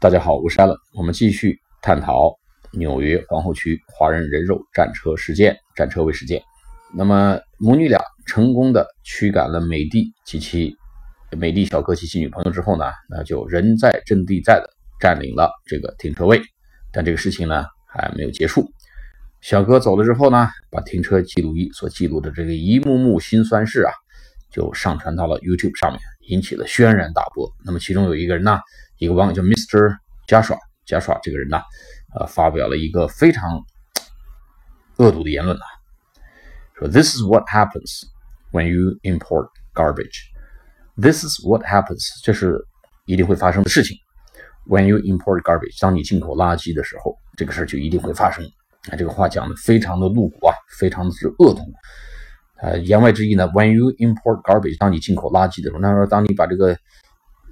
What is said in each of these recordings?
大家好，我是 Allen，我们继续探讨纽约皇后区华人人肉战车事件，战车位事件。那么母女俩成功的驱赶了美帝及其美帝小哥及其女朋友之后呢，那就人在阵地在的占领了这个停车位。但这个事情呢还没有结束。小哥走了之后呢，把停车记录仪所记录的这个一幕幕辛酸事啊，就上传到了 YouTube 上面，引起了轩然大波。那么其中有一个人呢，一个网友叫 Mr. 加耍加耍这个人呢，呃，发表了一个非常恶毒的言论啊，说 This is what happens when you import garbage. This is what happens，这是一定会发生的事情。When you import garbage，当你进口垃圾的时候，这个事儿就一定会发生。啊，这个话讲的非常的露骨啊，非常的是恶毒。呃，言外之意呢，When you import garbage，当你进口垃圾的时候，那说当你把这个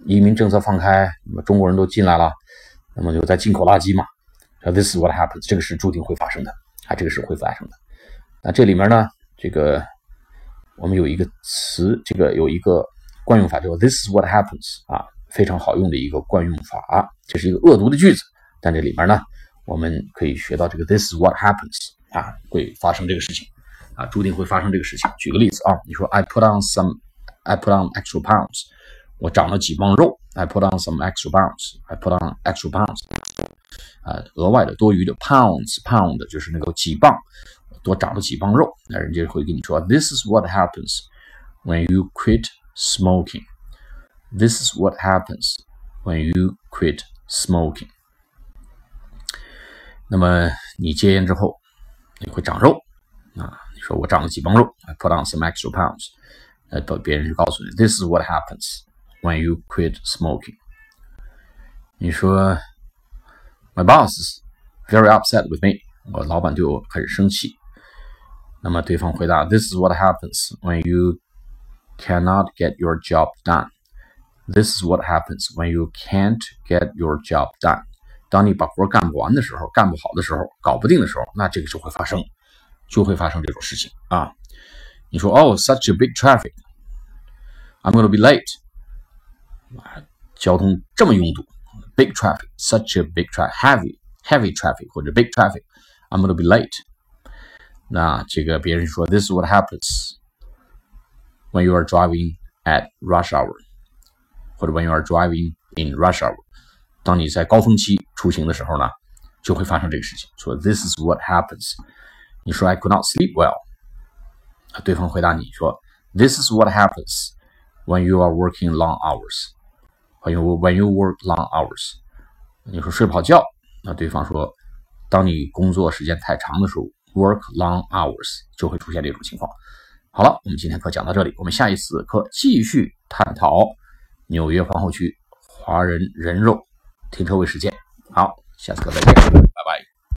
移民政策放开，那么中国人都进来了，那么就在进口垃圾嘛。This is what happens，这个是注定会发生的啊，这个是会发生的。那这里面呢，这个我们有一个词，这个有一个惯用法叫 This is what happens 啊，非常好用的一个惯用法，这是一个恶毒的句子，但这里面呢。我们可以学到这个 "This is what happens" 啊，会发生这个事情啊，注定会发生这个事情。举个例子啊，你说 "I put on some, I put on extra pounds"，我长了几磅肉。"I put on some extra pounds", I put on extra pounds，啊，额外的多余的 pounds, pound 就是那个几磅，多长了几磅肉。那人家会跟你说 "This is what happens when you quit smoking". This is what happens when you quit smoking. 那么你戒烟之后，你会长肉啊？你 说我长了几磅肉？I put on some extra pounds。呃，别人就告诉你，This is what happens when you quit smoking。你说，My boss is very upset with me。我老板对我很生气。那么对方回答，This is what happens when you cannot get your job done。This is what happens when you can't get your job done。当你把活干不完的时候，干不好的时候，搞不定的时候，那这个就会发生， 就会发生这种事情啊。你说哦，such a big traffic，I'm gonna be late。啊，交通这么拥堵，big traffic，such a big traffic，heavy heavy traffic 或者 big traffic，I'm gonna be late。那这个别人说，this is what happens when you are driving at rush hour，或者 when you are driving in rush hour。当你在高峰期出行的时候呢，就会发生这个事情。说 This is what happens。 你说 I could not sleep well。对方回答你说 This is what happens when you are working long hours。when you when you work long hours。你说睡不好觉，那对方说，当你工作时间太长的时候，work long hours 就会出现这种情况。好了，我们今天课讲到这里，我们下一次课继续探讨纽约皇后区华人人肉。停车位事件，好，下次课再见。